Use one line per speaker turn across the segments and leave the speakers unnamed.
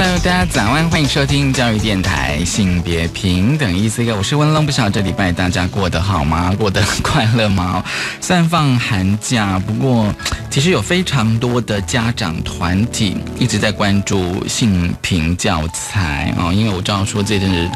Hello，大家早安，欢迎收听教育电台性别平等我是温龙，不晓得这礼拜大家过得好吗？过得快乐吗？虽然放寒假，不过其实有非常多的家长团体一直在关注性平教材啊，因为我知道说这阵子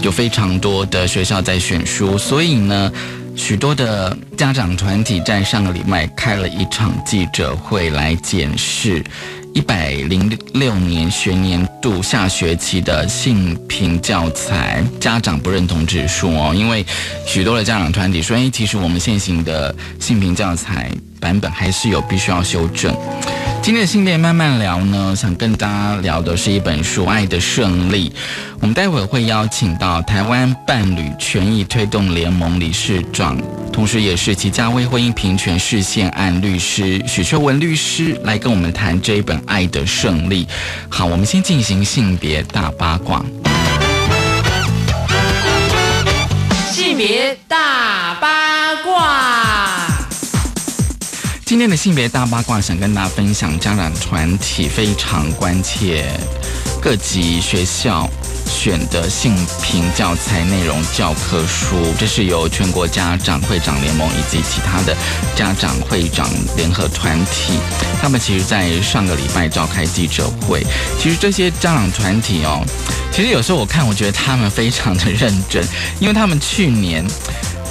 有非常多的学校在选书，所以呢，许多的家长团体在上个礼拜开了一场记者会来检视。一百零六年学年度下学期的性平教材家长不认同指数哦，因为许多的家长团体说，哎，其实我们现行的性平教材版本还是有必须要修正。今天的性别慢慢聊呢，想跟大家聊的是一本书《爱的胜利》。我们待会会邀请到台湾伴侣权益推动联盟理事长，同时也是齐家威婚姻平权事件案律师许秋文律师来跟我们谈这一本《爱的胜利》。好，我们先进行性别大八卦。
性别大八卦。
今天的性别大八卦，想跟大家分享家长团体非常关切各级学校选的性平教材内容教科书。这是由全国家长会长联盟以及其他的家长会长联合团体，他们其实在上个礼拜召开记者会。其实这些家长团体哦，其实有时候我看，我觉得他们非常的认真，因为他们去年。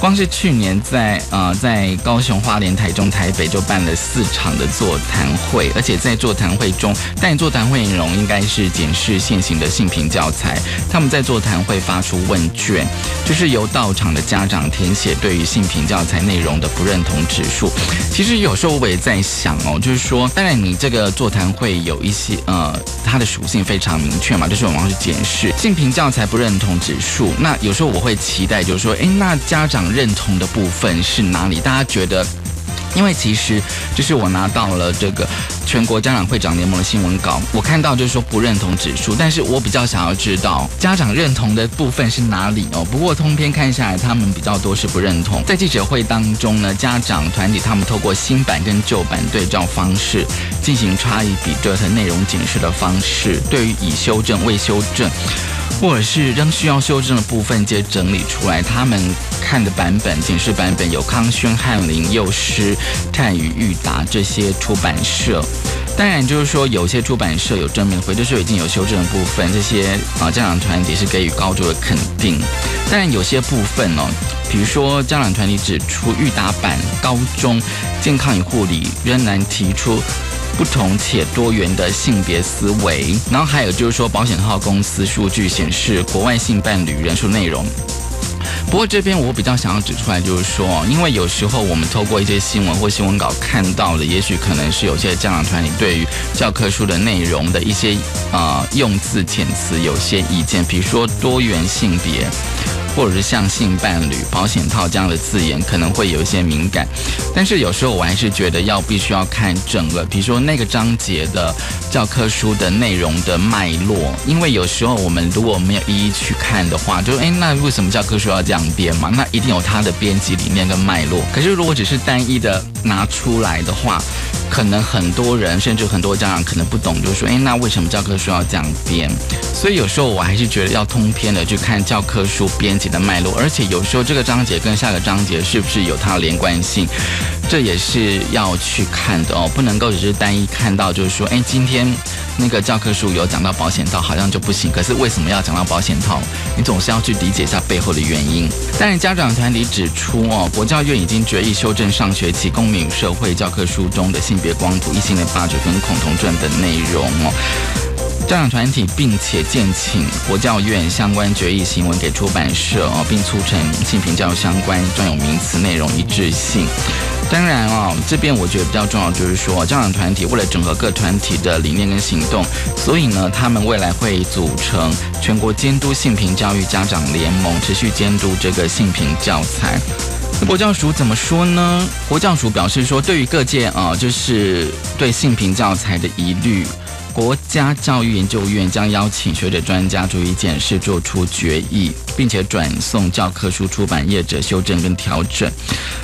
光是去年在呃在高雄、花莲、台中、台北就办了四场的座谈会，而且在座谈会中，但座谈会内容应该是检视现行的性平教材。他们在座谈会发出问卷，就是由到场的家长填写对于性平教材内容的不认同指数。其实有时候我也在想哦，就是说，当然你这个座谈会有一些呃它的属性非常明确嘛，就是我们要去检视性平教材不认同指数。那有时候我会期待，就是说，哎，那家长。认同的部分是哪里？大家觉得？因为其实就是我拿到了这个全国家长会长联盟的新闻稿，我看到就是说不认同指数，但是我比较想要知道家长认同的部分是哪里哦。不过通篇看下来，他们比较多是不认同。在记者会当中呢，家长团体他们透过新版跟旧版对照方式进行差异比对和内容检视的方式，对于已修正、未修正。或者是仍需要修正的部分，皆整理出来。他们看的版本、检视版本有康轩、翰林、幼师、泰宇、裕达这些出版社。当然，就是说有些出版社有正面回，就是已经有修正的部分，这些啊家长团体是给予高度的肯定。当然，有些部分哦，比如说家长团体指出，裕达版高中健康与护理仍然提出。不同且多元的性别思维，然后还有就是说，保险号公司数据显示国外性伴侣人数内容。不过这边我比较想要指出来，就是说，因为有时候我们透过一些新闻或新闻稿看到的，也许可能是有些家长团体对于教科书的内容的一些呃用字遣词有些意见，比如说多元性别。或者是像性伴侣、保险套这样的字眼，可能会有一些敏感。但是有时候我还是觉得要必须要看整个，比如说那个章节的教科书的内容的脉络，因为有时候我们如果没有一一去看的话，就诶，那为什么教科书要这样编嘛？那一定有它的编辑理念跟脉络。可是如果只是单一的拿出来的话，可能很多人甚至很多家长可能不懂，就是说，哎，那为什么教科书要这样编？所以有时候我还是觉得要通篇的去看教科书编辑。的脉络，而且有时候这个章节跟下个章节是不是有它的连贯性，这也是要去看的哦，不能够只是单一看到，就是说，哎，今天那个教科书有讲到保险套，好像就不行。可是为什么要讲到保险套？你总是要去理解一下背后的原因。但是家长团体指出，哦，国教院已经决议修正上学期公社会教科书中的性别光谱、异性的八九跟恐同症等内容哦。家长团体，并且建请国教院相关决议行文给出版社哦，并促成性平教育相关专有名词内容一致性。当然哦，这边我觉得比较重要就是说，家长团体为了整合各团体的理念跟行动，所以呢，他们未来会组成全国监督性平教育家长联盟，持续监督这个性平教材。国教署怎么说呢？国教署表示说，对于各界啊，就是对性平教材的疑虑。国家教育研究院将邀请学者专家逐一检视，做出决议，并且转送教科书出版业者修正跟调整。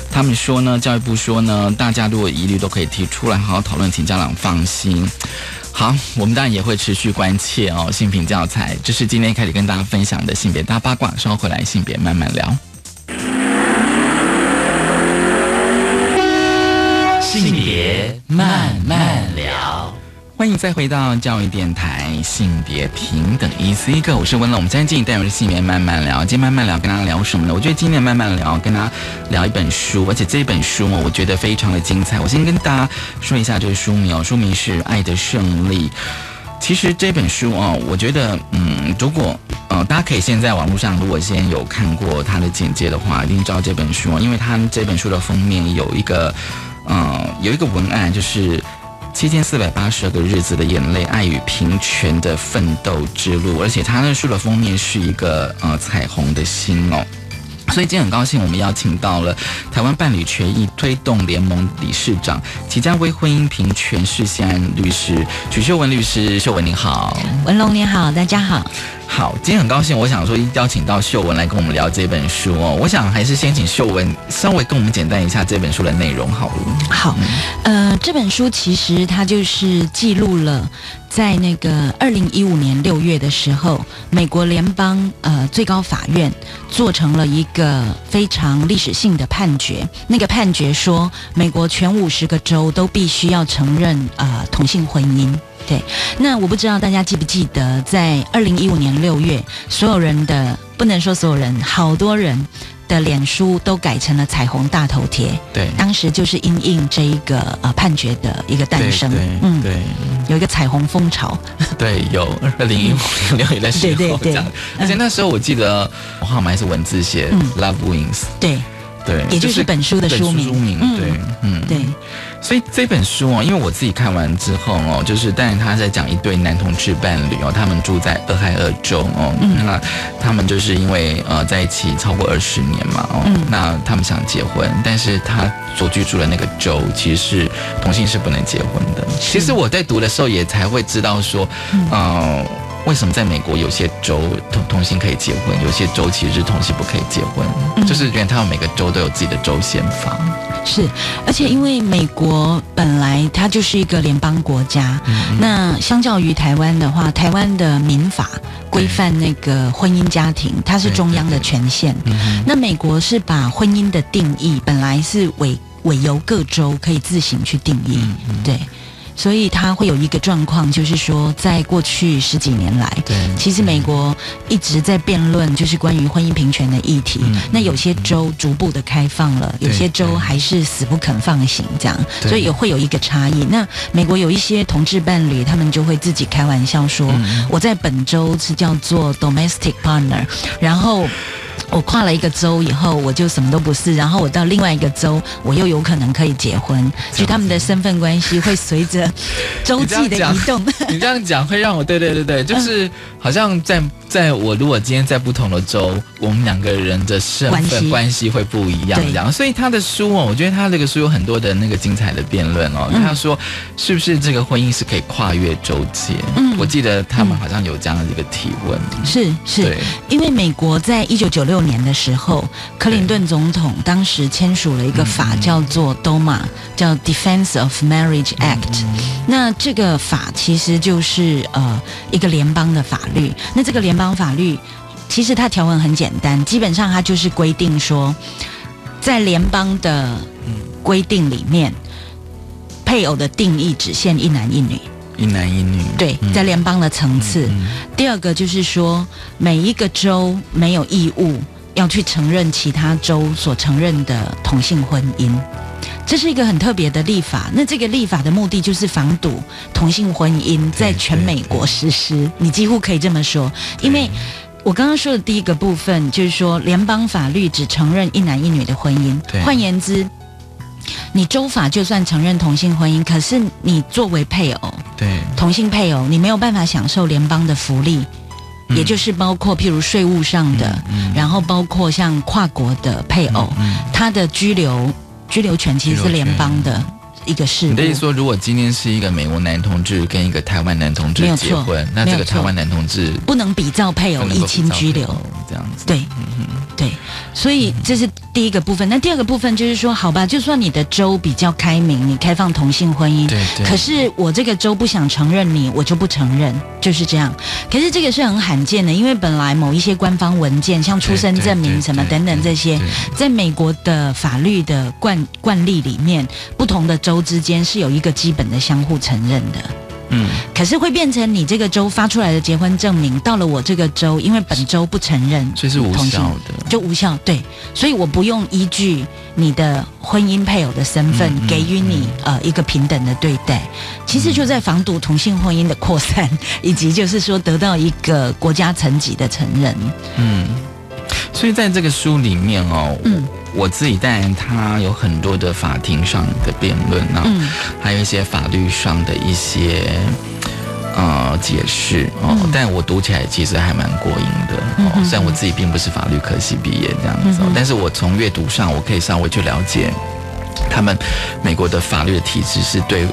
他们说呢，教育部说呢，大家如果疑虑都可以提出来，好好讨论，请家长放心。好，我们当然也会持续关切哦，性平教材，这是今天开始跟大家分享的性别大八卦。稍后回来，性别慢慢聊。
性别慢慢聊。
欢迎再回到教育电台性别平等 E C 课，我是温乐。我们今天进行单元的性别慢慢聊，今天慢慢聊跟大家聊什么呢？我觉得今天慢慢聊跟大家聊一本书，而且这本书我觉得非常的精彩。我先跟大家说一下这个书名哦，书名是《爱的胜利》。其实这本书哦，我觉得嗯，如果呃大家可以先在网络上，如果先有看过它的简介的话，一定知道这本书，因为它这本书的封面有一个嗯有一个文案就是。七千四百八十二个日子的眼泪，爱与平权的奋斗之路，而且他那书的封面是一个呃彩虹的心哦，所以今天很高兴我们邀请到了台湾伴侣权益推动联盟理事长，即将为婚姻平权事先安律师许秀文律师，秀文你好，
文龙你好，大家好。
好，今天很高兴，我想说邀请到秀文来跟我们聊这本书哦。我想还是先请秀文稍微跟我们简单一下这本书的内容好了。
好，呃，这本书其实它就是记录了在那个二零一五年六月的时候，美国联邦呃最高法院做成了一个非常历史性的判决。那个判决说，美国全五十个州都必须要承认呃同性婚姻。对，那我不知道大家记不记得，在二零一五年六月，所有人的不能说所有人，好多人的脸书都改成了彩虹大头贴。
对，
当时就是因应这一个呃判决的一个诞生。
嗯，对，
有一个彩虹风潮。
对，有二零一五年六月的时候，
对对对，
而且那时候我记得我号码还是文字写，Love Wings。
对。
对，
也就是本书的书名。
书名，对，嗯，
对。
所以这本书哦，因为我自己看完之后哦，就是，但是他在讲一对男同志伴侣哦，他们住在俄亥俄州哦，那他们就是因为呃在一起超过二十年嘛哦，那他们想结婚，但是他所居住的那个州其实是同性是不能结婚的。其实我在读的时候也才会知道说，嗯。为什么在美国有些州同同性可以结婚，有些州其实是同性不可以结婚？就是因为他们每个州都有自己的州宪法。
是，而且因为美国本来它就是一个联邦国家，那相较于台湾的话，台湾的民法规范那个婚姻家庭，它是中央的权限。那美国是把婚姻的定义本来是委委由各州可以自行去定义，对。所以它会有一个状况，就是说，在过去十几年来，
对，
其实美国一直在辩论，就是关于婚姻平权的议题。那有些州逐步的开放了，有些州还是死不肯放行，这样，所以也会有一个差异。那美国有一些同志伴侣，他们就会自己开玩笑说：“我在本州是叫做 domestic partner，然后。”我跨了一个州以后，我就什么都不是。然后我到另外一个州，我又有可能可以结婚。所以他们的身份关系会随着周际的移动。
你这样 讲会让我对对对对，就是好像在在我如果今天在不同的州，我们两个人的身份关系会不一样。这样，所以他的书哦，我觉得他这个书有很多的那个精彩的辩论哦。他说是不是这个婚姻是可以跨越州界？嗯，我记得他们好像有这样的一个提问。
是是，因为美国在一九九六。年的时候，克林顿总统当时签署了一个法，叫做 DOMA，叫 Defense of Marriage Act。那这个法其实就是呃一个联邦的法律。那这个联邦法律其实它条文很简单，基本上它就是规定说，在联邦的规定里面，配偶的定义只限一男一女，
一男一女。
对，在联邦的层次。第二个就是说，每一个州没有义务。要去承认其他州所承认的同性婚姻，这是一个很特别的立法。那这个立法的目的就是防堵同性婚姻在全美国实施，你几乎可以这么说，因为。我刚刚说的第一个部分就是说，联邦法律只承认一男一女的婚姻。换言之，你州法就算承认同性婚姻，可是你作为配偶，
对
同性配偶，你没有办法享受联邦的福利，也就是包括譬如税务上的，然后包括像跨国的配偶，他的居留居留权其实是联邦的。一个事，
你的意思说，如果今天是一个美国男同志跟一个台湾男同志结婚，那这个台湾男同志
不能比照配偶一亲居留。
这样子？
对，对，所以这是第一个部分。那第二个部分就是说，好吧，就算你的州比较开明，你开放同性婚姻，
对对，
可是我这个州不想承认你，我就不承认，就是这样。可是这个是很罕见的，因为本来某一些官方文件，像出生证明什么等等这些，在美国的法律的惯惯例里面，不同的州。州之间是有一个基本的相互承认的，
嗯，
可是会变成你这个州发出来的结婚证明，到了我这个州，因为本州不承认，
所以是无效的，
就无效。对，所以我不用依据你的婚姻配偶的身份给予你呃一个平等的对待，其实就在防堵同性婚姻的扩散，以及就是说得到一个国家层级的承认。
嗯，所以在这个书里面哦，嗯。我自己当然，他有很多的法庭上的辩论啊，还有一些法律上的一些呃解释哦，但我读起来其实还蛮过瘾的哦。虽然我自己并不是法律科系毕业这样子，但是我从阅读上，我可以稍微去了解他们美国的法律的体制是对。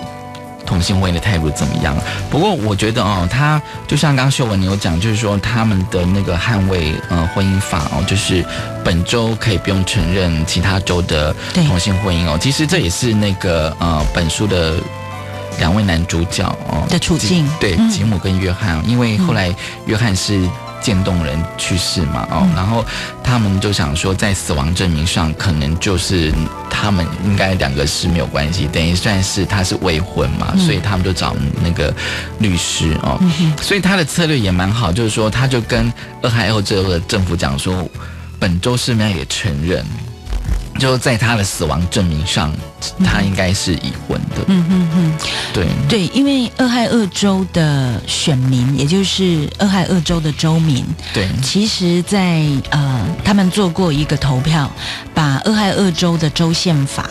同性婚姻的态度怎么样？不过我觉得哦，他就像刚刚秀文你有讲，就是说他们的那个捍卫呃婚姻法哦，就是本周可以不用承认其他州的同性婚姻哦。其实这也是那个呃本书的两位男主角哦
的处境，
对吉姆跟约翰，因为后来约翰是。渐冻人去世嘛，哦，然后他们就想说，在死亡证明上可能就是他们应该两个是没有关系，等于算是他是未婚嘛，所以他们就找那个律师哦，所以他的策略也蛮好，就是说他就跟俄亥俄州的政府讲说，本州市面也承认。就在他的死亡证明上，他应该是已婚的。
嗯嗯嗯，
对
对，因为俄亥俄州的选民，也就是俄亥俄州的州民，
对，
其实，在呃，他们做过一个投票，把俄亥俄州的州宪法。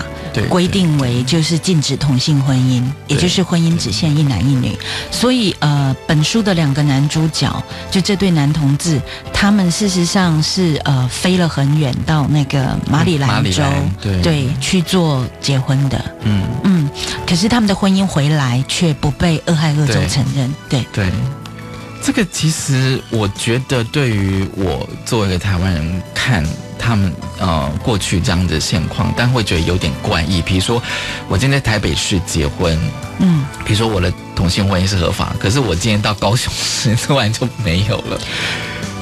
规定为就是禁止同性婚姻，也就是婚姻只限一男一女。所以呃，本书的两个男主角，就这对男同志，他们事实上是呃飞了很远到那个马里兰州，对，去做结婚的。嗯嗯，可是他们的婚姻回来却不被俄亥俄州承认。对
对，这个其实我觉得对于我作为一个台湾人看。他们呃过去这样的现况，但会觉得有点怪异。比如说，我今天在台北市结婚，嗯，比如说我的同性婚姻是合法，可是我今天到高雄市 突然就没有了。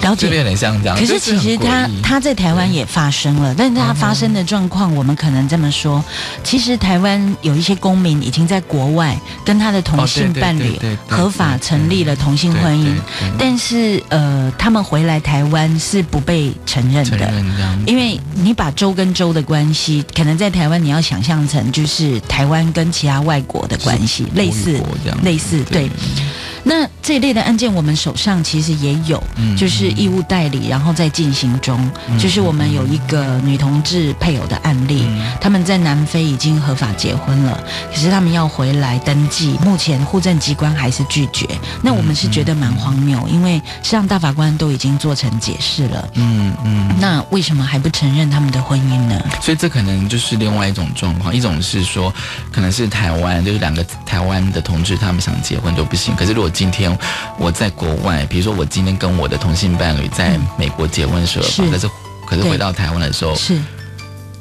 了解，
有点像这样。
可是其实他他在台湾也发生了，但是他发生的状况，我们可能这么说：，其实台湾有一些公民已经在国外跟他的同性伴侣合法成立了同性婚姻，但是呃，他们回来台湾是不被承认的，因为你把州跟州的关系，可能在台湾你要想象成就是台湾跟其他外国的关系，类似类似对。那这一类的案件，我们手上其实也有，嗯就是义务代理，然后在进行中。就是我们有一个女同志配偶的案例，他们在南非已经合法结婚了，可是他们要回来登记，目前户政机关还是拒绝。那我们是觉得蛮荒谬，因为实际上大法官都已经做成解释了。嗯嗯，那为什么还不承认他们的婚姻呢？
所以这可能就是另外一种状况，一种是说，可能是台湾就是两个台湾的同志，他们想结婚都不行。可是如果今天我在国外，比如说我今天跟我的同性伴侣在美国结婚时候，可是可是回到台湾的时候，
是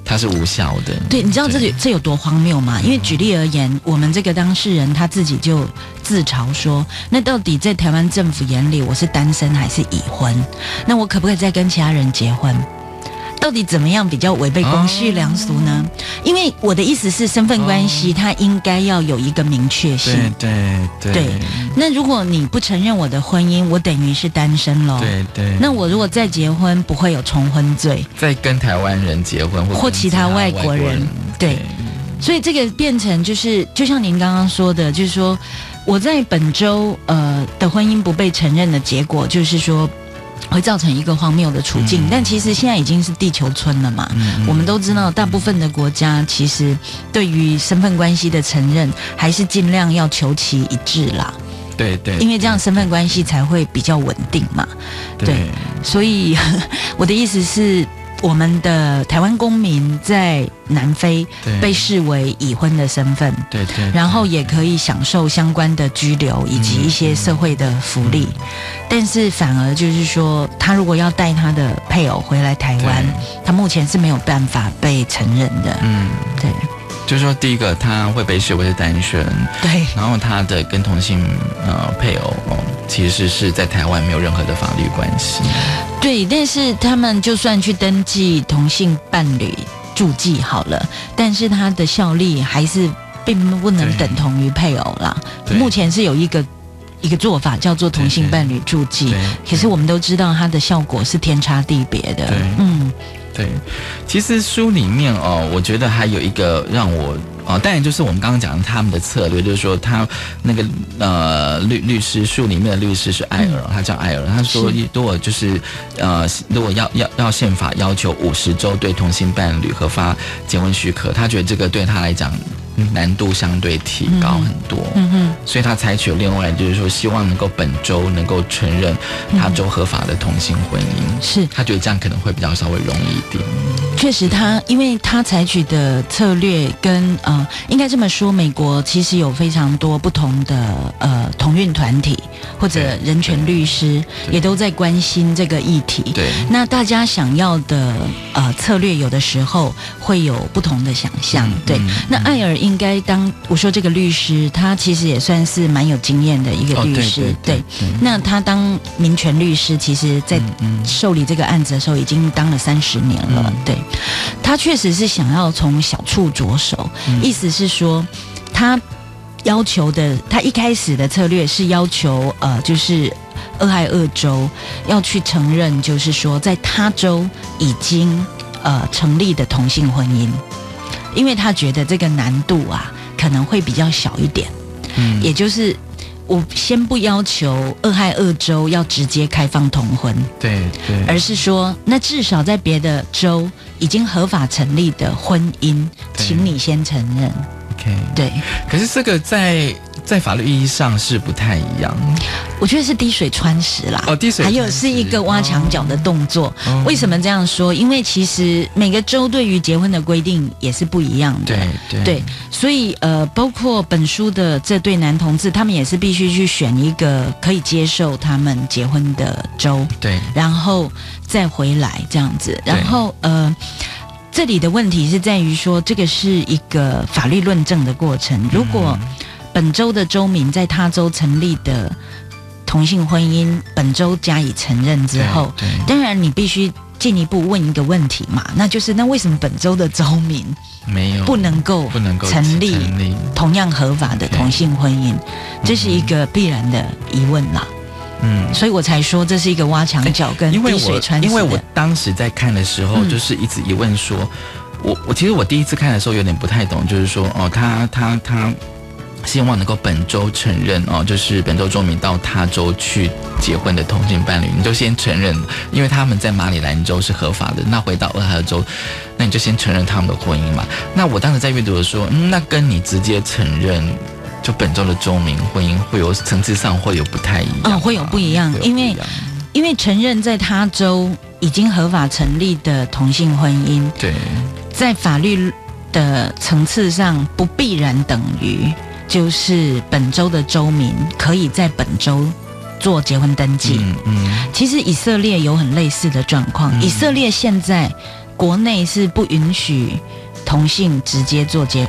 它是无效的。
对，你知道这这有多荒谬吗？因为举例而言，我们这个当事人他自己就自嘲说：“那到底在台湾政府眼里，我是单身还是已婚？那我可不可以再跟其他人结婚？”到底怎么样比较违背公序良俗呢？因为我的意思是，身份关系它应该要有一个明确性。
对对对。
那如果你不承认我的婚姻，我等于是单身喽。
对对。
那我如果再结婚，不会有重婚罪。
再跟台湾人结婚，或
其他外国人，对。所以这个变成就是，就像您刚刚说的，就是说我在本周呃的婚姻不被承认的结果，就是说。会造成一个荒谬的处境，
嗯。
但其实现在已经是地球村了嘛。
嗯
我们都知道，大部分的国家其实对于身份关系的承认，还是尽量要求其一致啦，
对对，
因为这样身份关系才会比较稳定嘛。
对
对。所以 我的意思是，我们的台湾公民在南非被视为已婚的身份，
对对，
然后也可以享受相关的居留以及一些社会的福利，但是反而就是说，他如果要带他的配偶回来台湾，他目前是没有办法被承认的。
嗯，
对
就是说第一个他会被视为是单身，
对
然后他的跟同性呃配偶哦，其实是在台湾没有任何的法律关系。
对，但是他们就算去登记同性伴侣住记好了，但是他的效力还是并不能等同于配偶啦。目前是有一个一个做法叫做同性伴侣助记，可是我们都知道它的效果是天差地别的。
对。
嗯，
对，其实书里面哦，我觉得还有一个让我哦，当然就是我们刚刚讲的他们的策略，就是说他那个呃律律师书里面的律师是艾尔，他叫艾尔，他说
是
如果就是呃如果要要要宪法要求五十周对同性伴侣核发结婚许可，他觉得这个对他来讲难度相对提高很多。
嗯哼，
所以他采取了另外就是说，希望能够本周能够承认他州合法的同性婚姻，
是。
他觉得这样可能会比较稍微容易一点。
确实他，因为他采取的策略跟呃，应该这么说，美国其实有非常多不同的呃同运团体或者人权律师，也都在关心这个议题。
对，
那大家想要的呃策略，有的时候会有不同的想象。对，
嗯
那艾尔应该当我说这个律师，他其实也算是蛮有经验的一个律师。
对对对
那他当民权律师，其实在
嗯
受理这个案子的时候，已经当了三十年了。
嗯
对，他确实是想要从小处着手，
嗯
意思是说他。要求的，他一开始的策略是要求，呃，就是俄亥俄州要去承认，就是说在他州已经呃成立的同性婚姻，因为他觉得这个难度啊可能会比较小一点，
嗯。
也就是我先不要求俄亥俄州要直接开放同婚，
对对，
而是说那至少在别的州已经合法成立的婚姻，
对。
请你先承认。
OK，
对，
可是这个在在法律意义上是不太一样。
我觉得是滴水穿石啦。
哦滴水
还有是一个挖墙脚的动作。
哦
为什么这样说？因为其实每个州对于结婚的规定也是不一样的。
对对
对，所以呃，包括本书的这对男同志，他们也是必须去选一个可以接受他们结婚的州，
对
然后再回来这样子。然后呃，这里的问题是在于说，这个是一个法律论证的过程。如果本州的州民在他州成立的同性婚姻，本州加以承认之后，当然你必须进一步问一个问题嘛，那就是那为什么本州的州民
没有
不能够
不能够
成立同样合法的同性婚姻？这是一个必然的疑问啦，
嗯。
所以我才说这是一个挖墙脚跟滴水穿石。
因为我当时在看的时候，
嗯
就是一直疑问说，我我其实我第一次看的时候有点不太懂，就是说哦，他他他希望能够本周承认哦，就是本周州民到他州去结婚的同性伴侣，你就先承认，因为他们在马里兰州是合法的，那回到俄亥俄州，那你就先承认他们的婚姻嘛。那我当时在阅读的时候，嗯，那跟你直接承认。就本州的州民婚姻会有层次上会有不太一样
会有不一样因为因为承认在他州已经合法成立的同性婚姻，
对
在法律的层次上不必然等于就是本州的州民可以在本州做结婚登记。
嗯嗯。
其实以色列有很类似的状况，
嗯。
以色列现在国内是不允许同性直接做结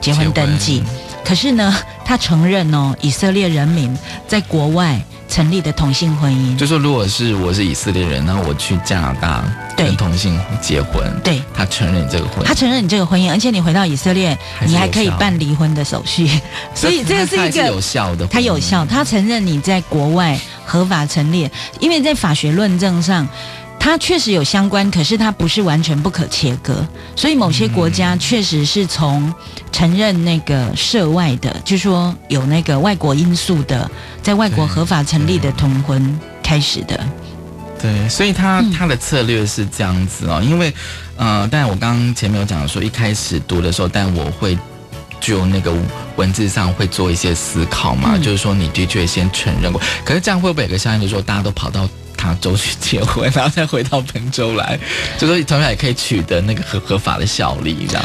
结婚登记，可是呢，他承认哦，以色列人民在国外成立的同性婚姻，
就说如果是我是以色列人，然后我去加拿大
对。
跟同性结婚，
对。
他承认这个婚，
他承认你这个婚姻，而且你回到以色列，
还
你还可以办离婚的手续，所以这个是一
个是有效的，
他有效，他承认你在国外合法成立，因为在法学论证上，它确实有相关，可是它不是完全不可切割。所以某些国家确实是从承认那个涉外的，就说有那个外国因素的，在外国合法成立的同婚开始的。
对，所以他他的策略是这样子哦，因为呃，但我刚刚前面有讲说，一开始读的时候，但我会就那个文字上会做一些思考嘛，就是说你的确先承认过，可是这样会不会有个效应，就是说大家都跑到他州去结婚，然后再回到本州来，就说同样也可以取得那个合合法的效力，这样。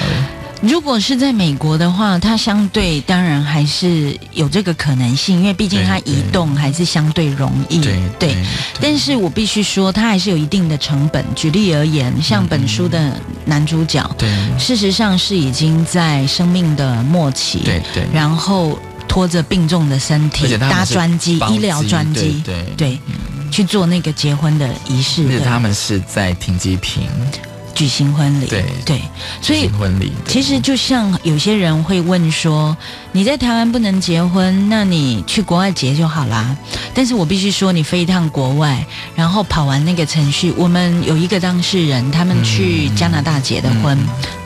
如果是在美国的话，它相对当然还是有这个可能性，因为毕竟它移动还是相对容易。
对，
但是我必须说，它还是有一定的成本。举例而言，像本书的男主角，
对，
事实上是已经在生命的末期，
对对，
然后拖着病重的身体搭专机，医疗专机，
对
对，去做那个结婚的仪式。
那他们是在停机坪。
举行婚礼，
对
对，所以
婚礼
其实就像有些人会问说，你在台湾不能结婚，那你去国外结就好啦。但是我必须说，你飞一趟国外，然后跑完那个程序，我们有一个当事人，他们去加拿大结的婚，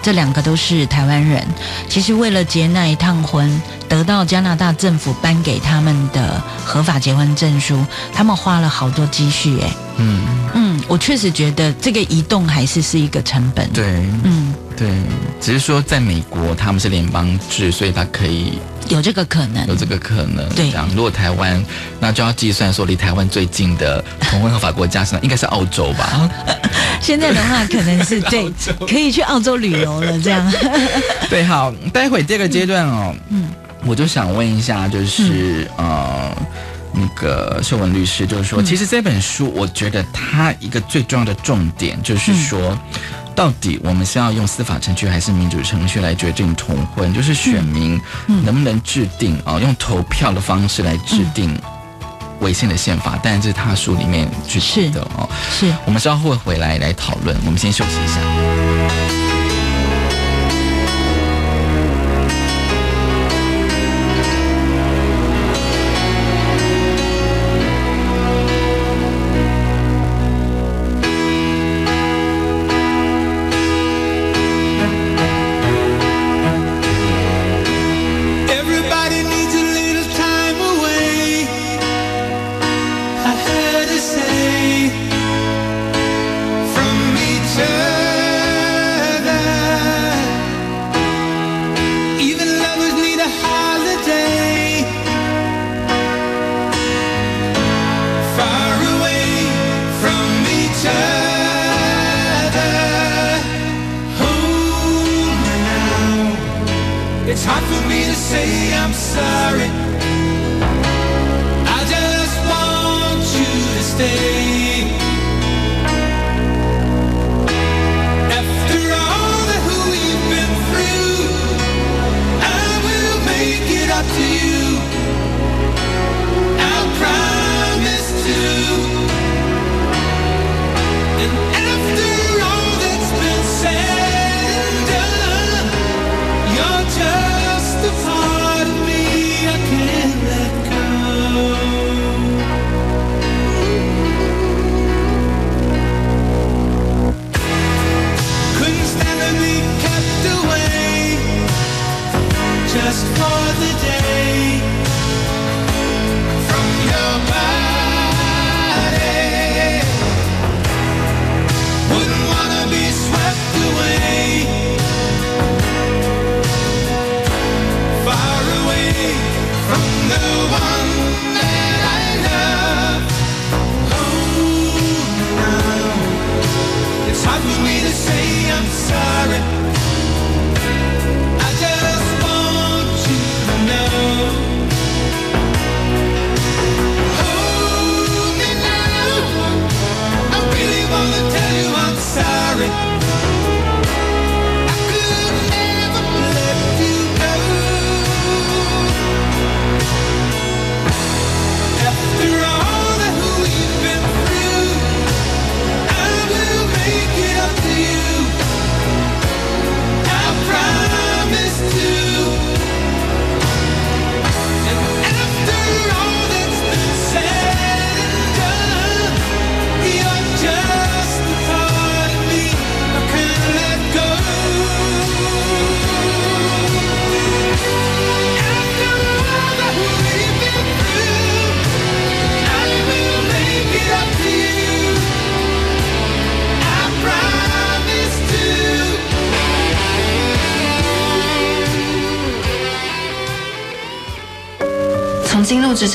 这两个都是台湾人。其实为了结那一趟婚，得到加拿大政府颁给他们的合法结婚证书，他们花了好多积蓄，哎，嗯嗯，我确实觉得这个移动还是是一个成本。
对，嗯，对，只是说在美国他们是联邦制，所以他可以。
有这个可能，
有这个可能。
对，
这样如果台湾，那就要计算说离台湾最近的同婚合法国家是应该是澳洲吧？
现在的话，可能是对，可以去澳洲旅游了。这样。
对，好，待会这个阶段哦，嗯，我就想问一下，就是呃，那个秀文律师，就是说，其实这本书，我觉得它一个最重要的重点就是说。到底我们是要用司法程序还是民主程序来决定同婚？就是选民能不能制定啊，用投票的方式来制定违宪的宪法？但这是他书里面去提的哦。
是
我们稍后会回来来讨论。我们先休息一下。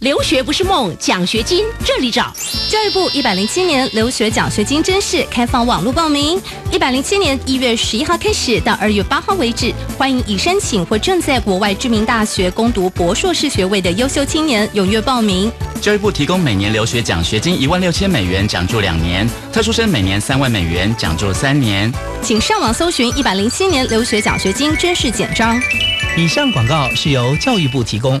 留学不是梦，奖学金这里找。教育部一百零七年留学奖学金甄试开放网络报名，一百零七年一月十一号开始到二月八号为止，欢迎已申请或正在国外知名大学攻读博硕士学位的优秀青年踊跃报名。
教育部提供每年留学奖学金一万六千美元，奖助两年；特殊生每年三万美元，奖助三年。
请上网搜寻一百零七年留学奖学金甄试简章。
以上广告是由教育部提供。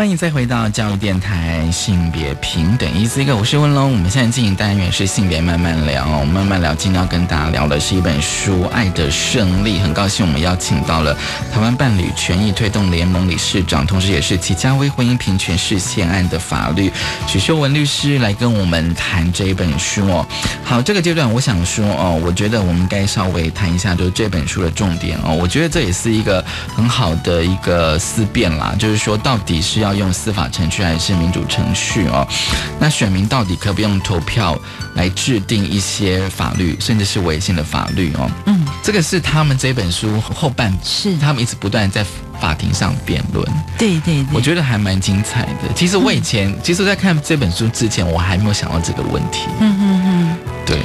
欢迎再回到教育电台性别平等一四一个，我是温龙。我们现在进行单元是性别慢慢聊，我们慢慢聊。今天要跟大家聊的是一本书《爱的胜利》。很高兴我们邀请到了台湾伴侣权益推动联盟理事长，同时也是齐家威婚姻平权事件案的法律许秀文律师来跟我们谈这一本书哦。好，这个阶段我想说哦，我觉得我们该稍微谈一下，就是这本书的重点哦。我觉得这也是一个很好的一个思辨啦，就是说到底是要。要用司法程序还是民主程序哦？那选民到底可不用投票来制定一些法律，甚至是违宪的法律哦？嗯，这个是他们这本书后半
是
他们一直不断在法庭上辩论。
对对，
我觉得还蛮精彩的。其实我以前，其实，在看这本书之前，我还没有想到这个问题。嗯嗯嗯，对，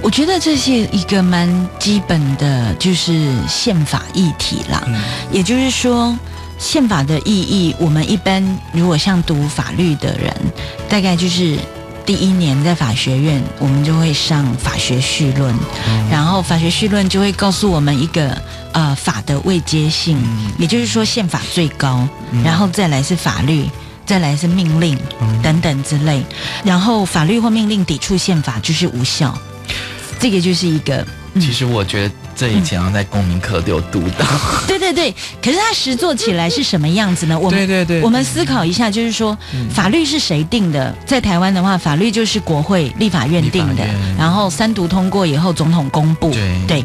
我觉得这是一个蛮基本的，就是宪法议题啦。也就是说。宪法的意义，我们一般如果像读法律的人，大概就是第一年在法学院，我们就会上法学绪论，然后法学绪论就会告诉我们一个呃法的未接性，也就是说宪法最高，然后再来是法律，再来是命令等等之类，然后法律或命令抵触宪法就是无效，这个就是一个。
其实我觉得。这以前在公民课都有读到，
对对对。可是它实做起来是什么样子呢？我
们对对对，
我们思考一下，就是说，法律是谁定的？在台湾的话，法律就是国会立法院定的，然后三读通过以后，总统公布。对对，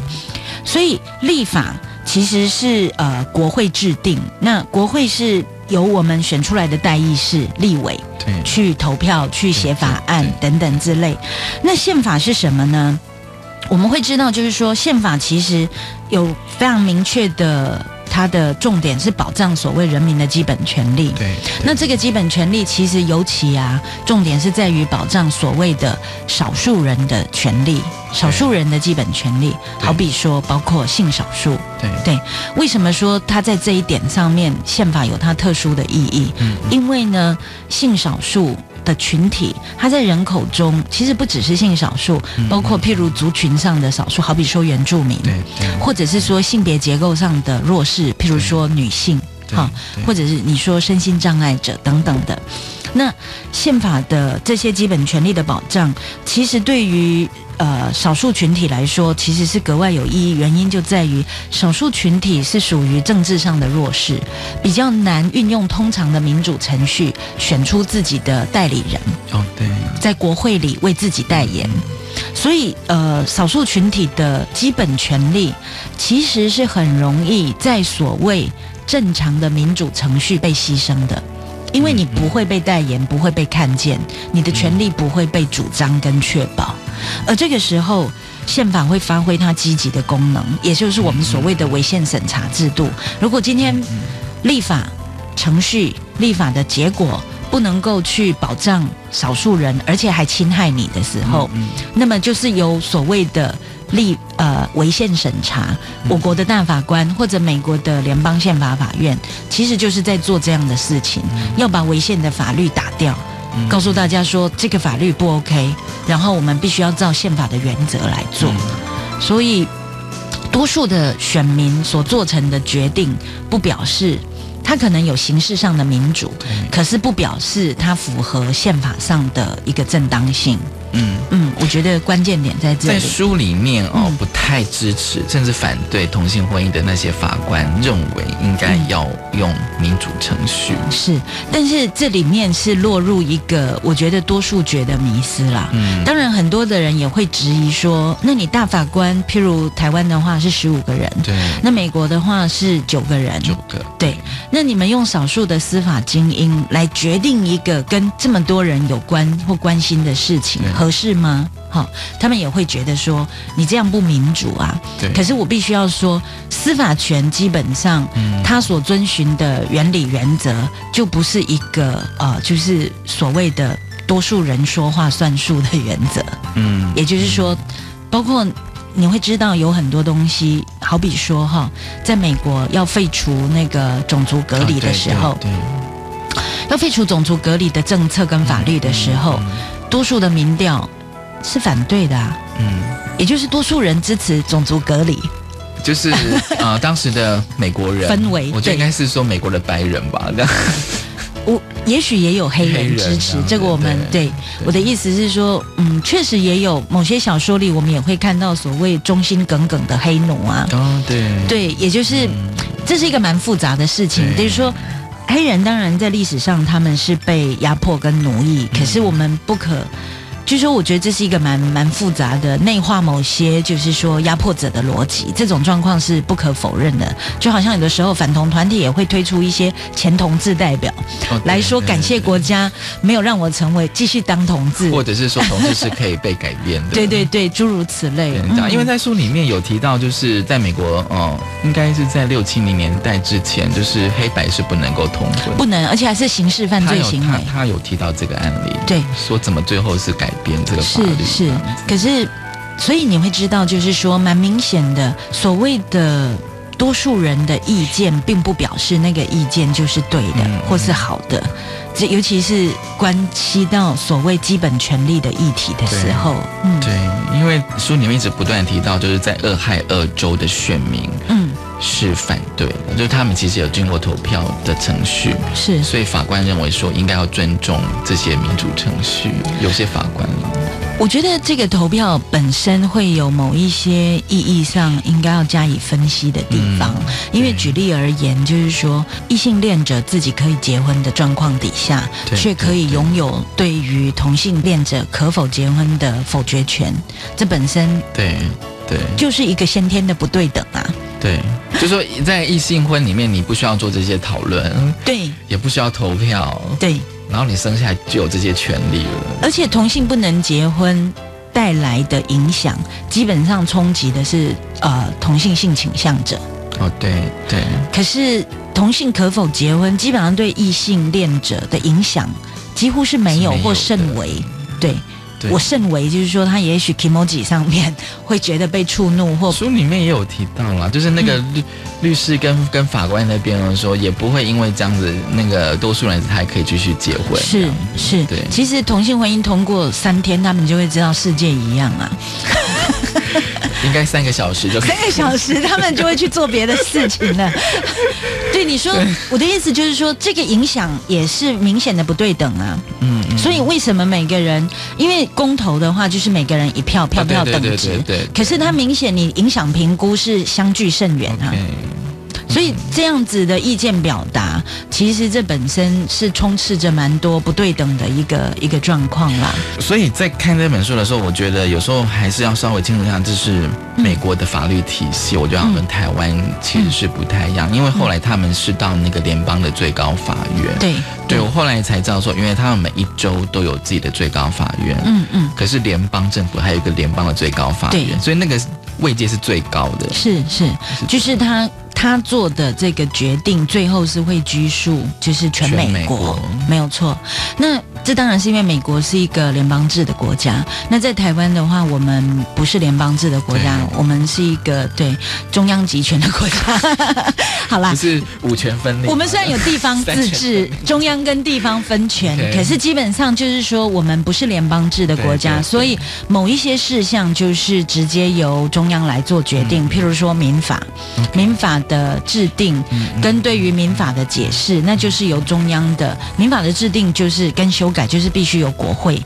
所以立法其实是呃国会制定，那国会是由我们选出来的代议士立委
对
去投票、去写法案等等之类。那宪法是什么呢？我们会知道，就是说，宪法其实有非常明确的，它的重点是保障所谓人民的基本权利。
对，
那这个基本权利其实尤其啊，重点是在于保障所谓的少数人的权利，少数人的基本权利。好比说，包括性少数。
对
对，为什么说它在这一点上面，宪法有它特殊的意义？嗯，因为呢，性少数。的群体，它在人口中其实不只是性少数，包括譬如族群上的少数，好比说原住民，
对，
或者是说性别结构上的弱势，譬如说女性，哈，或者是你说身心障碍者等等的。那宪法的这些基本权利的保障，其实对于呃少数群体来说，其实是格外有意义。原因就在于少数群体是属于政治上的弱势，比较难运用通常的民主程序选出自己的代理人。
哦，对，
在国会里为自己代言。所以，呃，少数群体的基本权利其实是很容易在所谓正常的民主程序被牺牲的，因为你不会被代言，不会被看见，你的权利不会被主张跟确保。而这个时候，宪法会发挥它积极的功能，也就是我们所谓的违宪审查制度。如果今天立法程序、立法的结果，不能够去保障少数人，而且还侵害你的时候，那么就是有所谓的立呃违宪审查。我国的大法官或者美国的联邦宪法法院，其实就是在做这样的事情，要把违宪的法律打掉，告诉大家说这个法律不 OK，然后我们必须要照宪法的原则来做。所以，多数的选民所做成的决定，不表示。他可能有形式上的民主，可是不表示他符合宪法上的一个正当性。嗯嗯，我觉得关键点在这
里。在书里面哦，不太支持甚至反对同性婚姻的那些法官认为应该要用民主程序。
是，但是这里面是落入一个我觉得多数觉得迷思啦。嗯，当然很多的人也会质疑说，那你大法官，譬如台湾的话是十五个人，
对，
那美国的话是九个人，
九个，
对，那你们用少数的司法精英来决定一个跟这么多人有关或关心的事情。合适吗？好，他们也会觉得说你这样不民主啊。
对。
可是我必须要说，司法权基本上，他所遵循的原理原则，就不是一个呃，就是所谓的多数人说话算数的原则。嗯。也就是说，包括你会知道有很多东西，好比说哈，在美国要废除那个种族隔离的时候，
对，
要废除种族隔离的政策跟法律的时候。多数的民调是反对的，嗯，也就是多数人支持种族隔离，
就是 呃，当时的美国人。
氛围，
我觉得应该是说美国的白人吧，
我也许也有黑人支持这个，我们对我的意思是说，嗯，确实也有某些小说里，我们也会看到所谓忠心耿耿的黑奴啊，
哦，对，
对，也就是这是一个蛮复杂的事情，等于说。黑人当然在历史上他们是被压迫跟奴役，可是我们不可。据说，我觉得这是一个蛮蛮复杂的内化某些，就是说压迫者的逻辑，这种状况是不可否认的。就好像有的时候反同团体也会推出一些前同志代表来说，感谢国家没有让我成为继续当同志，
或者是说同志是可以被改变的。
对对对，诸如此类。
因为在书里面有提到，就是在美国，哦，应该是在六七零年代之前，就是黑白是不能够通婚，
不能，而且还是刑事犯罪行为。
他有提到这个案例，
对，
说怎么最后是改。编这个
是是，可是，所以你会知道，就是说，蛮明显的，所谓的多数人的意见，并不表示那个意见就是对的或是好的。这尤其是关系到所谓基本权利的议题的时候，
嗯，对，因为书里面一直不断提到，就是在俄亥俄州的选民，嗯。是反对的，就是他们其实有经过投票的程序，
是，
所以法官认为说应该要尊重这些民主程序。有些法官，
我觉得这个投票本身会有某一些意义上应该要加以分析的地方，因为举例而言，就是说异性恋者自己可以结婚的状况底下，却可以拥有对于同性恋者可否结婚的否决权，这本身
对对，
就是一个先天的不对等啊。
对，就说在异性婚里面，你不需要做这些讨论，
对，
也不需要投票，
对，
然后你生下来就有这些权利了。
而且同性不能结婚带来的影响，基本上冲击的是呃同性性倾向者。
哦，对对。
可是同性可否结婚，基本上对异性恋者的影响几乎是没有或甚微，对。我甚为就是说，他也许 emoji 上面会觉得被触怒，或
书里面也有提到啦，就是那个律律师跟跟法官那边说，也不会因为这样子，那个多数人他还可以继续结婚。
是是，
对。
其实同性婚姻通过三天，他们就会知道世界一样啊。
应该三个小时就
三个小时，他们就会去做别的事情了。对你说，我的意思就是说，这个影响也是明显的不对等啊。嗯，所以为什么每个人，因为公投的话，就是每个人一票，票票等值。对。可是它明显，你影响评估是相距甚远啊。所以这样子的意见表达，其实这本身是充斥着蛮多不对等的一个一个状况啦。
所以在看这本书的时候，我觉得有时候还是要稍微清楚一下，这是美国的法律体系，我觉得跟台湾其实是不太一样。因为后来他们是到那个联邦的最高法院，
对，
对我后来才知道说，因为他们每一州都有自己的最高法院，嗯嗯，可是联邦政府还有一个联邦的最高法院，所以那个位阶是最高的，
是是，就是他。他做的这个决定，最后是会拘束，就是全美国，没有错。那这当然是因为美国是一个联邦制的国家。那在台湾的话，我们不是联邦制的国家，我们是一个对中央集权的国家。好啦，
是五权分立。
我们虽然有地方自治，中央跟地方分权，可是基本上就是说，我们不是联邦制的国家，所以某一些事项就是直接由中央来做决定。譬如说民法，民法。的制定跟对于民法的解释，那就是由中央的民法的制定，就是跟修改，就是必须由国会，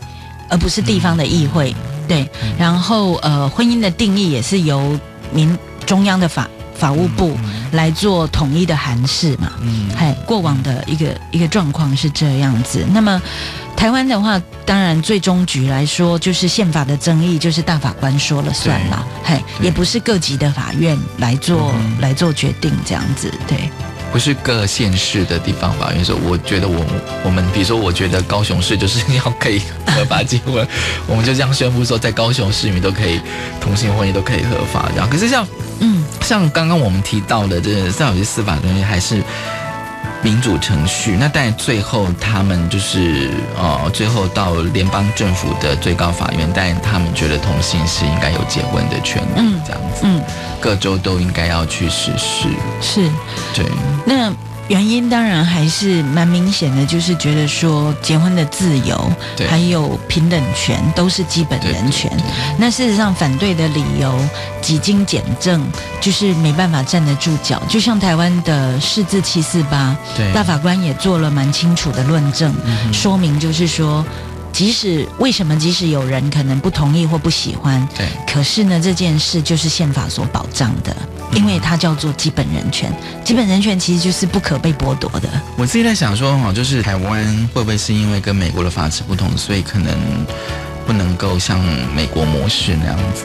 而不是地方的议会。对，然后呃，婚姻的定义也是由民中央的法法务部来做统一的函释嘛。嗯，还过往的一个一个状况是这样子。那么。台湾的话，当然最终局来说，就是宪法的争议，就是大法官说了算了，嘿，也不是各级的法院来做来做决定这样子，对，
不是各县市的地方法院说，我觉得我我们，比如说，我觉得高雄市就是要可以合法结婚，我们就这样宣布说，在高雄市里面都可以同性婚姻都可以合法这样。可是像嗯，像刚刚我们提到的，这在有些司法东西还是。民主程序，那但最后他们就是呃，最后到联邦政府的最高法院，但他们觉得同性是应该有结婚的权利，这样子，嗯，各州都应该要去实施，
是，
对，
那。原因当然还是蛮明显的，就是觉得说结婚的自由，还有平等权都是基本人权。那事实上反对的理由几经检证，就是没办法站得住脚。就像台湾的四字七四八，大法官也做了蛮清楚的论证，说明就是说。即使为什么，即使有人可能不同意或不喜欢，
对，
可是呢，这件事就是宪法所保障的，因为它叫做基本人权。基本人权其实就是不可被剥夺的。
我自己在想说，哈，就是台湾会不会是因为跟美国的法制不同，所以可能不能够像美国模式那样子？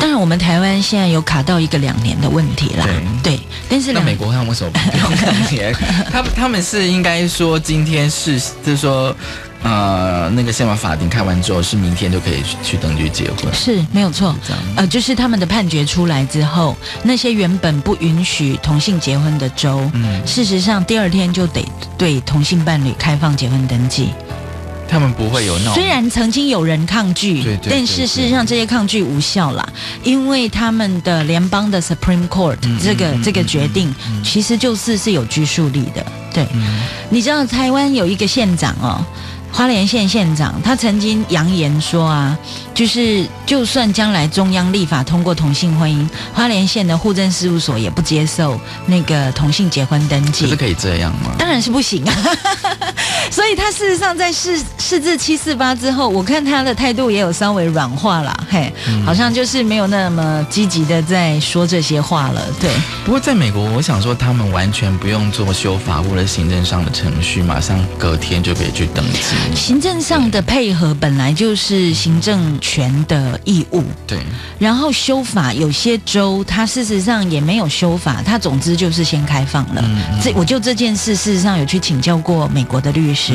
当然，我们台湾现在有卡到一个两年的问题啦。对，但是
那美国他们为什么不用两年？他他们是应该说今天是，就是说。呃，那个宪法法庭开完之后，是明天就可以去登记结婚，
是没有错。呃，就是他们的判决出来之后，那些原本不允许同性结婚的州，嗯，事实上第二天就得对同性伴侣开放结婚登记。
他们不会有闹。
虽然曾经有人抗拒，
对
对，但是事实上这些抗拒无效啦，因为他们的联邦的 Supreme Court 这个这个决定，其实就是是有拘束力的。对，你知道台湾有一个县长哦。花莲县县长他曾经扬言说啊，就是就算将来中央立法通过同性婚姻，花莲县的户政事务所也不接受那个同性结婚登记。
可是可以这样吗？
当然是不行啊。所以他事实上在试试至七四八之后，我看他的态度也有稍微软化了，嘿，好像就是没有那么积极的在说这些话了。对。
不过在美国，我想说他们完全不用做修法或者行政上的程序，马上隔天就可以去登记。
行政上的配合本来就是行政权的义务，
对。
然后修法，有些州它事实上也没有修法，它总之就是先开放了。这我就这件事，事实上有去请教过美国的律师，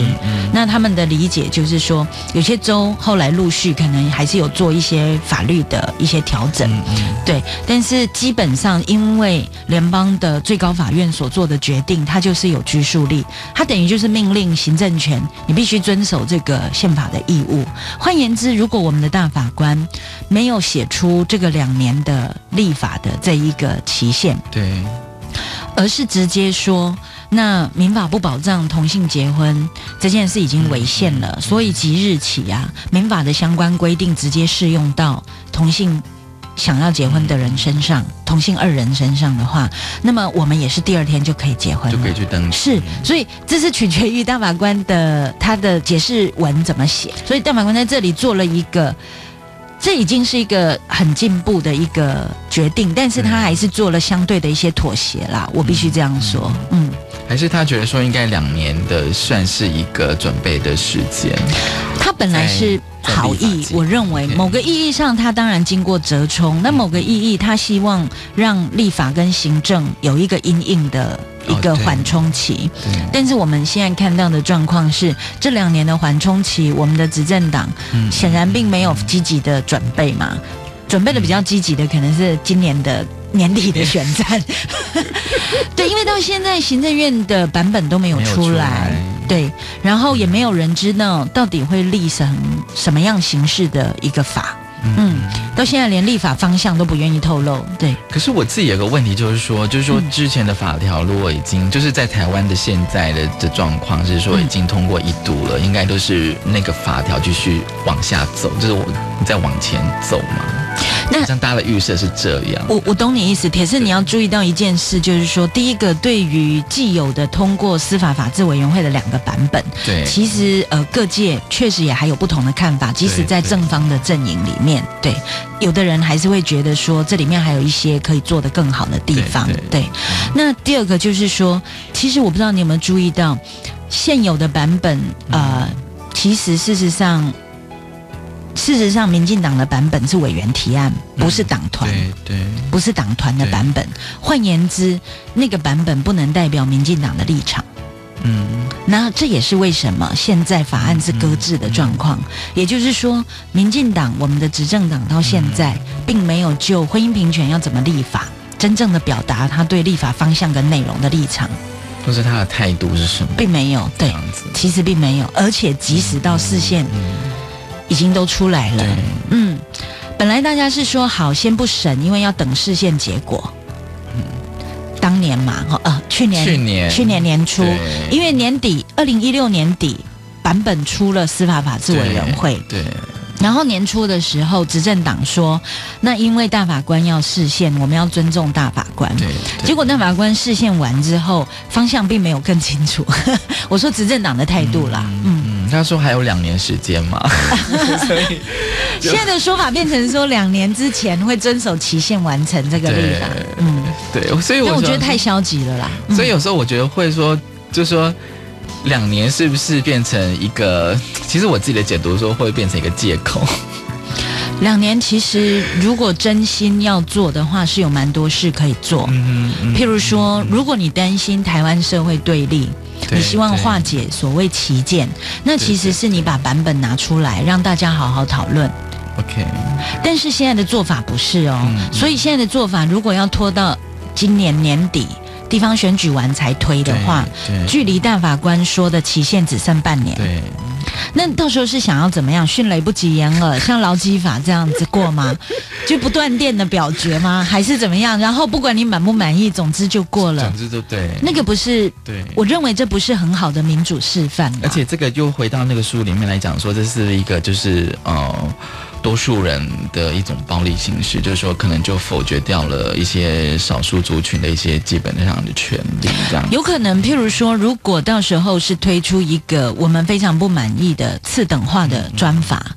那他们的理解就是说，有些州后来陆续可能还是有做一些法律的一些调整，对。但是基本上，因为联邦的最高法院所做的决定，它就是有拘束力，它等于就是命令行政权，你必须遵。遵守这个宪法的义务。换言之，如果我们的大法官没有写出这个两年的立法的这一个期限，
对，
而是直接说那民法不保障同性结婚这件事已经违宪了，所以即日起啊，民法的相关规定直接适用到同性想要结婚的人身上，同性二人身上的话，那么我们也是第二天就可以结婚，
就可以去登记。
是，所以这是取决于大法官的他的解释文怎么写，所以大法官在这里做了一个。这已经是一个很进步的一个决定，但是他还是做了相对的一些妥协啦，我必须这样说，嗯。
还是他觉得说应该两年的算是一个准备的时间。
他本来是好意，我认为某个意义上他当然经过折冲，那某个意义他希望让立法跟行政有一个阴影的。一个缓冲期，但是我们现在看到的状况是，这两年的缓冲期，我们的执政党显然并没有积极的准备嘛。准备的比较积极的，可能是今年的年底的选战。对，因为到现在行政院的版本都没有出来，对，然后也没有人知道到底会立成什么样形式的一个法。嗯，到现在连立法方向都不愿意透露。对，
可是我自己有个问题，就是说，就是说之前的法条如果已经就是在台湾的现在的的状况是说已经通过一读了，应该都是那个法条继续往下走，就是我再往前走嘛。那像大家的预设是这样，
我我懂你意思。铁是你要注意到一件事，就是说，第一个，对于既有的通过司法法制委员会的两个版本，
对，
其实呃各界确实也还有不同的看法，即使在正方的阵营里面，对，有的人还是会觉得说这里面还有一些可以做得更好的地方，对。那第二个就是说，其实我不知道你有没有注意到，现有的版本呃，其实事实上。事实上，民进党的版本是委员提案，不是党团，
对对，
不是党团的版本。换言之，那个版本不能代表民进党的立场。嗯，那这也是为什么现在法案是搁置的状况。也就是说，民进党我们的执政党到现在并没有就婚姻平权要怎么立法，真正的表达他对立法方向跟内容的立场。
或是他的态度是什么？
并没有，对，其实并没有。而且即使到视线。已经都出来了，嗯，本来大家是说好先不审，因为要等视线结果。嗯，当年嘛，呃，去年
去年
去年年初，因为年底二零一六年底版本出了司法法制委员会，
对。
然后年初的时候，执政党说，那因为大法官要视线，我们要尊重大法官。
对。
结果大法官视线完之后，方向并没有更清楚。我说执政党的态度啦，嗯，
他说还有两年时间嘛。所以
现在的说法变成说两年之前会遵守期限完成这个立法。
嗯，对。所以
我觉得太消极了啦。
所以有时候我觉得会说，就说。两年是不是变成一个？其实我自己的解读说会变成一个借口。
两年其实如果真心要做的话，是有蛮多事可以做。嗯嗯。譬如说，如果你担心台湾社会对立，你希望化解所谓旗舰，那其实是你把版本拿出来让大家好好讨论。
OK。
但是现在的做法不是哦，所以现在的做法如果要拖到今年年底。地方选举完才推的话，距离大法官说的期限只剩半年。
对，
那到时候是想要怎么样？迅雷不及掩耳，像劳基法这样子过吗？就不断电的表决吗？还是怎么样？然后不管你满不满意，总之就过了。
总之都对。
那个不是，
对，
我认为这不是很好的民主示范。
而且这个又回到那个书里面来讲，说这是一个就是呃。多数人的一种暴力形式，就是说，可能就否决掉了一些少数族群的一些基本上的权利，这样。
有可能，譬如说，如果到时候是推出一个我们非常不满意的次等化的专法，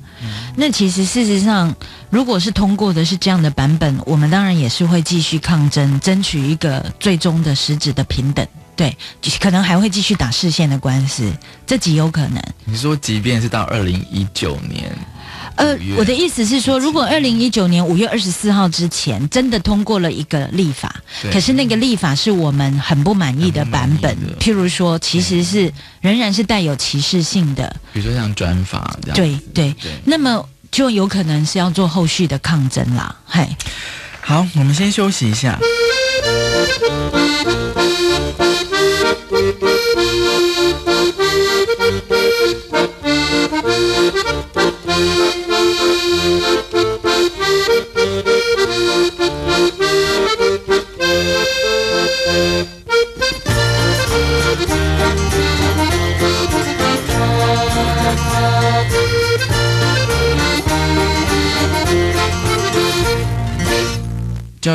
那其实事实上，如果是通过的是这样的版本，我们当然也是会继续抗争，争取一个最终的实质的平等。对，可能还会继续打视线的官司，这极有可能。
你说，即便是到二零一九年。
呃，我的意思是说，如果二零一九年五月二十四号之前真的通过了一个立法，可是那个立法是我们很不满意的版本，譬如说，其实是仍然是带有歧视性的，
比如说像专法这样，
对。对，那么就有可能是要做后续的抗争啦。嘿，
好，我们先休息一下。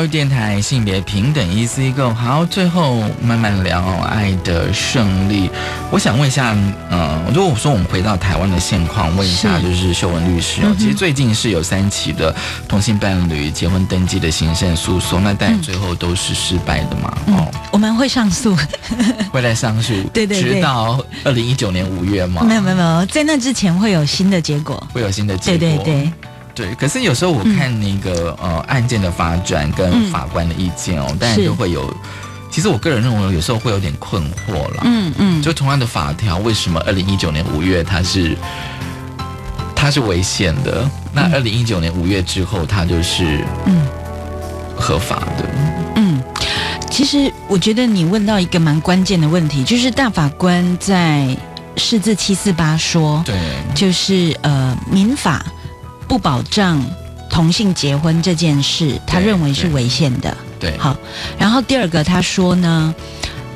育电台性别平等 E C Go，好，最后慢慢聊爱的胜利。我想问一下，嗯，如果我说我们回到台湾的现况，问一下就是秀文律师哦，其实最近是有三起的同性伴侣结婚登记的行政诉讼，那但最后都是失败的嘛？
哦，我们会上诉，
会来上诉，
对对
对，直到二零一九年五月吗？
没有没有没有，在那之前会有新的结果，
会有新的结
果，对对对。
对，可是有时候我看那个呃案件的发展跟法官的意见哦，当然就会有。其实我个人认为有时候会有点困惑了。嗯嗯。就同样的法条，为什么二零一九年五月它是它是违宪的？那二零一九年五月之后，它就是嗯合法的？
嗯，其实我觉得你问到一个蛮关键的问题，就是大法官在释字七四八说，
对，
就是呃民法。不保障同性结婚这件事，他认为是违宪的。
对，
好。然后第二个，他说呢，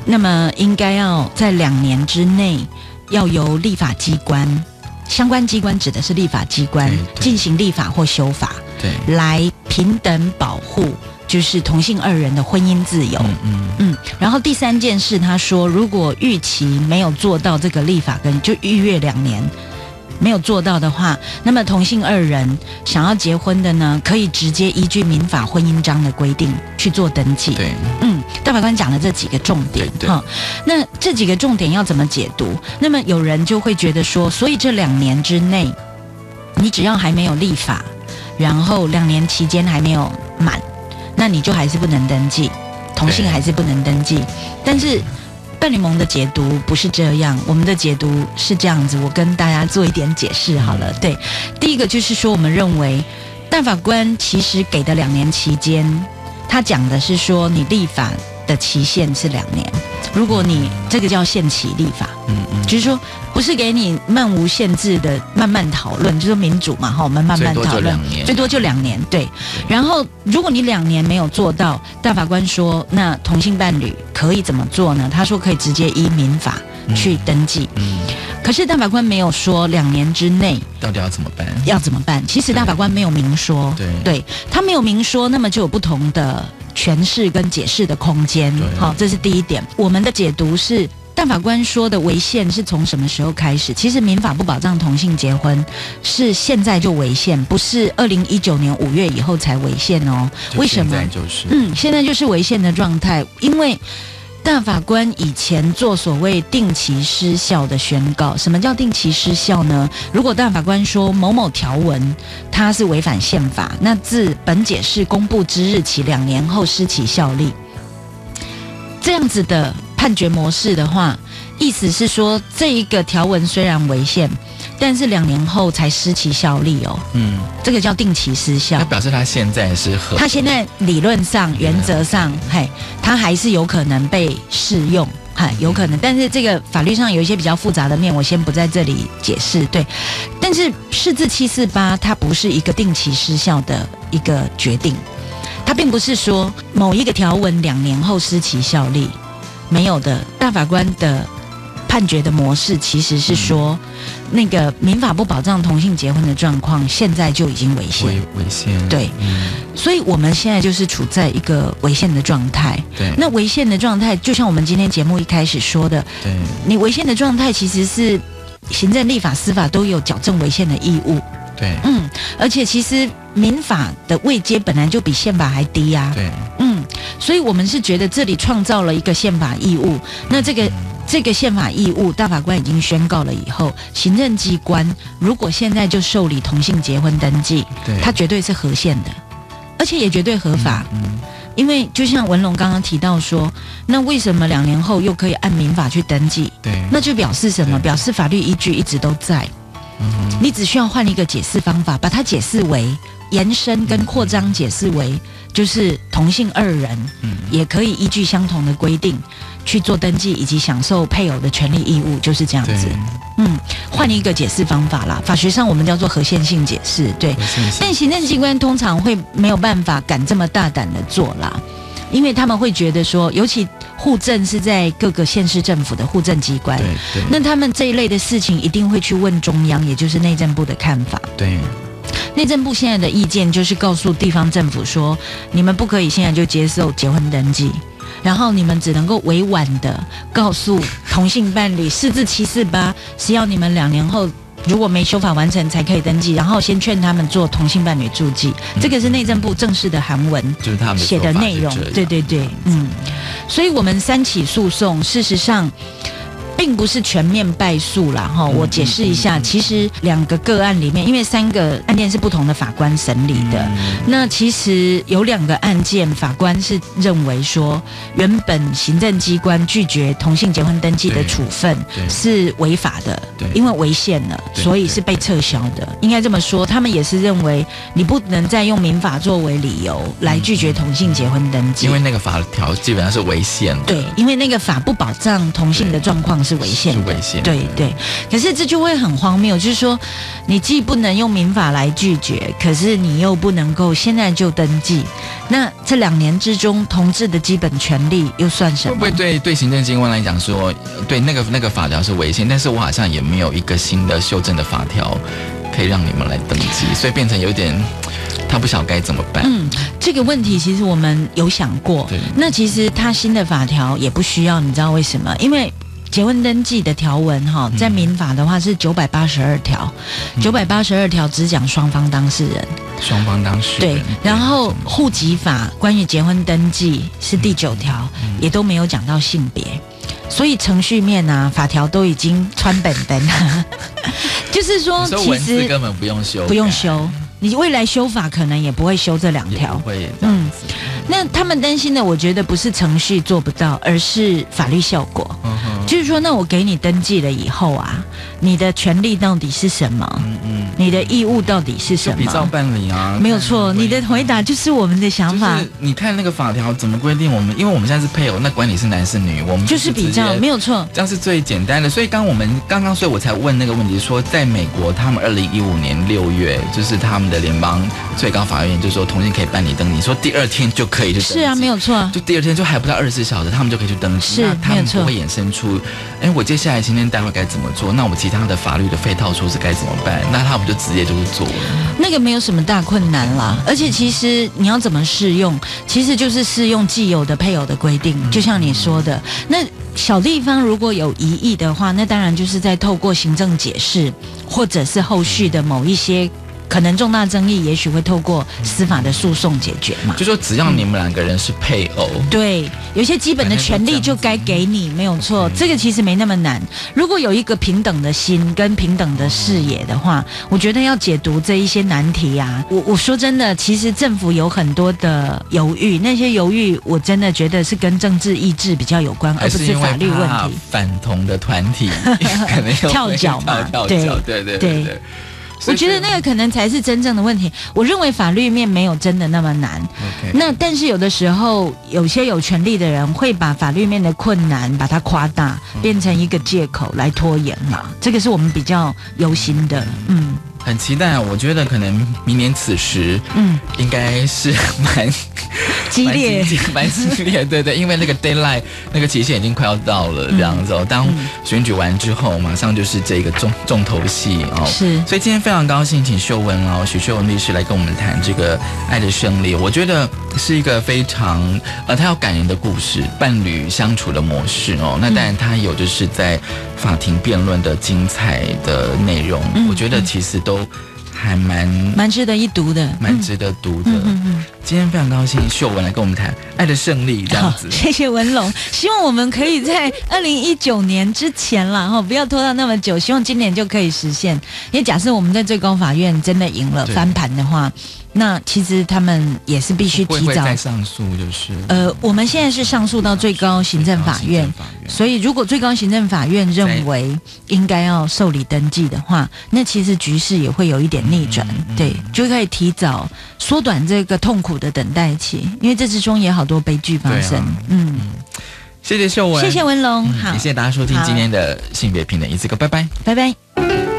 那么应该要在两年之内，要由立法机关相关机关指的是立法机关进行立法或修法，
对，
来平等保护就是同性二人的婚姻自由。嗯嗯嗯。然后第三件事，他说，如果预期没有做到这个立法，跟就预约两年。没有做到的话，那么同性二人想要结婚的呢，可以直接依据民法婚姻章的规定去做登记。
对，
嗯，大法官讲了这几个重点哈。那这几个重点要怎么解读？那么有人就会觉得说，所以这两年之内，你只要还没有立法，然后两年期间还没有满，那你就还是不能登记，同性还是不能登记。但是。伴侣盟的解读不是这样，我们的解读是这样子。我跟大家做一点解释好了。对，第一个就是说，我们认为大法官其实给的两年期间，他讲的是说，你立法的期限是两年。如果你这个叫限期立法，嗯嗯，就是说不是给你漫无限制的慢慢讨论，就是民主嘛哈，我们慢慢讨论，最多就两年，对。然后如果你两年没有做到，大法官说，那同性伴侣可以怎么做呢？他说可以直接依民法去登记，嗯。可是大法官没有说两年之内
到底要怎么办？
要怎么办？其实大法官没有明说，
对，
对他没有明说，那么就有不同的。诠释跟解释的空间，好，这是第一点。我们的解读是，但法官说的违宪是从什么时候开始？其实民法不保障同性结婚，是现在就违宪，不是二零一九年五月以后才违宪哦。为什么？嗯，现在就是违宪的状态，因为。大法官以前做所谓定期失效的宣告，什么叫定期失效呢？如果大法官说某某条文它是违反宪法，那自本解释公布之日起两年后失其效力。这样子的判决模式的话，意思是说这一个条文虽然违宪。但是两年后才失其效力哦，嗯，这个叫定期失效，
那表示他现在是合，
他现在理论上、原则上，嘿，他还是有可能被适用，哈，有可能。但是这个法律上有一些比较复杂的面，我先不在这里解释。对，但是释字七四八它不是一个定期失效的一个决定，它并不是说某一个条文两年后失其效力，没有的。大法官的。判决的模式其实是说，那个民法不保障同性结婚的状况，现在就已经违宪。
违宪。
对，所以我们现在就是处在一个违宪的状态。
对。
那违宪的状态，就像我们今天节目一开始说的，
对，
你违宪的状态其实是行政、立法、司法都有矫正违宪的义务。
对。
嗯，而且其实民法的位阶本来就比宪法还低呀。
对。
嗯，所以我们是觉得这里创造了一个宪法义务，那这个。这个宪法义务，大法官已经宣告了以后，行政机关如果现在就受理同性结婚登记，对它绝对是合宪的，而且也绝对合法。嗯，因为就像文龙刚刚提到说，那为什么两年后又可以按民法去登记？
对，
那就表示什么？表示法律依据一直都在。嗯，你只需要换一个解释方法，把它解释为延伸跟扩张，解释为就是同性二人，嗯，也可以依据相同的规定。去做登记以及享受配偶的权利义务，就是这样子。嗯，换一个解释方法啦。法学上我们叫做合宪性解释，对。但行政机关通常会没有办法敢这么大胆的做啦，因为他们会觉得说，尤其户政是在各个县市政府的户政机关，那他们这一类的事情一定会去问中央，也就是内政部的看法。
对。
内内政部现在的意见就是告诉地方政府说，你们不可以现在就接受结婚登记，然后你们只能够委婉的告诉同性伴侣，四至七四八是要你们两年后。如果没修法完成才可以登记，然后先劝他们做同性伴侣注记，这个是内政部正式的韩文，
就是他们
写的内容。对对对，嗯，所以我们三起诉讼，事实上。并不是全面败诉啦，哈，我解释一下，其实两个个案里面，因为三个案件是不同的法官审理的，那其实有两个案件，法官是认为说，原本行政机关拒绝同性结婚登记的处分是违法的，因为违宪了，所以是被撤销的。应该这么说，他们也是认为你不能再用民法作为理由来拒绝同性结婚登记，
因为那个法条基本上是违宪的。
对，因为那个法不保障同性的状况。是违宪，
违宪，
对对。可是这就会很荒谬，就是说，你既不能用民法来拒绝，可是你又不能够现在就登记。那这两年之中，同志的基本权利又算什么？
会不会对对行政机关来讲说，对那个那个法条是违宪，但是我好像也没有一个新的修正的法条可以让你们来登记，所以变成有点。他不晓得该怎么办。
嗯，这个问题其实我们有想过。
对。
那其实他新的法条也不需要，你知道为什么？因为结婚登记的条文哈，在民法的话是九百八十二条，九百八十二条只讲双方当事人。
双方当事
人。对。然后户籍法关于结婚登记是第九条，也都没有讲到性别，所以程序面啊，法条都已经穿本本了。就是说，其实
根本不用修，
不用修。你未来修法可能也不会修这两条，
会嗯，
那他们担心的，我觉得不是程序做不到，而是法律效果。就是说，那我给你登记了以后啊，你的权利到底是什么？嗯嗯，你的义务到底是什么？
比照办理啊，
没有错。你的回答就是我们的想法。
你看那个法条怎么规定？我们因为我们现在是配偶，那管你是男是女，我们
就是比较没有错，
这样是最简单的。所以刚我们刚刚，所以我才问那个问题，说在美国，他们二零一五年六月，就是他们的联邦最高法院就说同性可以办理登记，说第二天就可以
是啊，没有错，
就第二天就还不到二十四小时，他们就可以去登记，
是
他们不会衍生出。哎，我接下来今天待会该怎么做？那我其他的法律的配套措施该怎么办？那他们就直接就是做了。
那个没有什么大困难啦，而且其实你要怎么适用，其实就是适用既有的配偶的规定。就像你说的，那小地方如果有疑义的话，那当然就是在透过行政解释，或者是后续的某一些。可能重大争议，也许会透过司法的诉讼解决嘛？
就说只要你们两个人是配偶，
对，有些基本的权利就该给你，没有错。这个其实没那么难。如果有一个平等的心跟平等的视野的话，我觉得要解读这一些难题啊，我我说真的，其实政府有很多的犹豫，那些犹豫我真的觉得是跟政治意志比较有关，而不是法律问题。
反同的团体 可能
跳脚嘛？对
对对对。
我觉得那个可能才是真正的问题。我认为法律面没有真的那么难。那但是有的时候，有些有权利的人会把法律面的困难把它夸大，变成一个借口来拖延嘛。这个是我们比较忧心的。嗯。
很期待，我觉得可能明年此时，嗯，应该是 蛮
激烈、
蛮激烈，对对，因为那个 deadline 那个期限已经快要到了，这样子哦。当选举完之后，马上就是这个重重头戏哦。
是，
所以今天非常高兴，请秀文哦，许秀文律师来跟我们谈这个爱的胜利。我觉得是一个非常呃，他要感人的故事，伴侣相处的模式哦。那当然，他有就是在。法庭辩论的精彩的内容，我觉得其实都还蛮
蛮值得一读的，
蛮值得读的。今天非常高兴，秀文来跟我们谈《爱的胜利》这样子。
谢谢文龙，希望我们可以在二零一九年之前啦哈，不要拖到那么久，希望今年就可以实现。因为假设我们在最高法院真的赢了翻盘的话。那其实他们也是必须提早
上诉，就是。
呃，我们现在是上诉到最高行政法院，所以如果最高行政法院认为应该要受理登记的话，那其实局势也会有一点逆转，对，就可以提早缩短这个痛苦的等待期，因为这之中也好多悲剧发生。嗯，
谢谢秀文，
谢谢文龙，好，
谢谢大家收听今天的性别平等一次个，拜拜，
拜拜。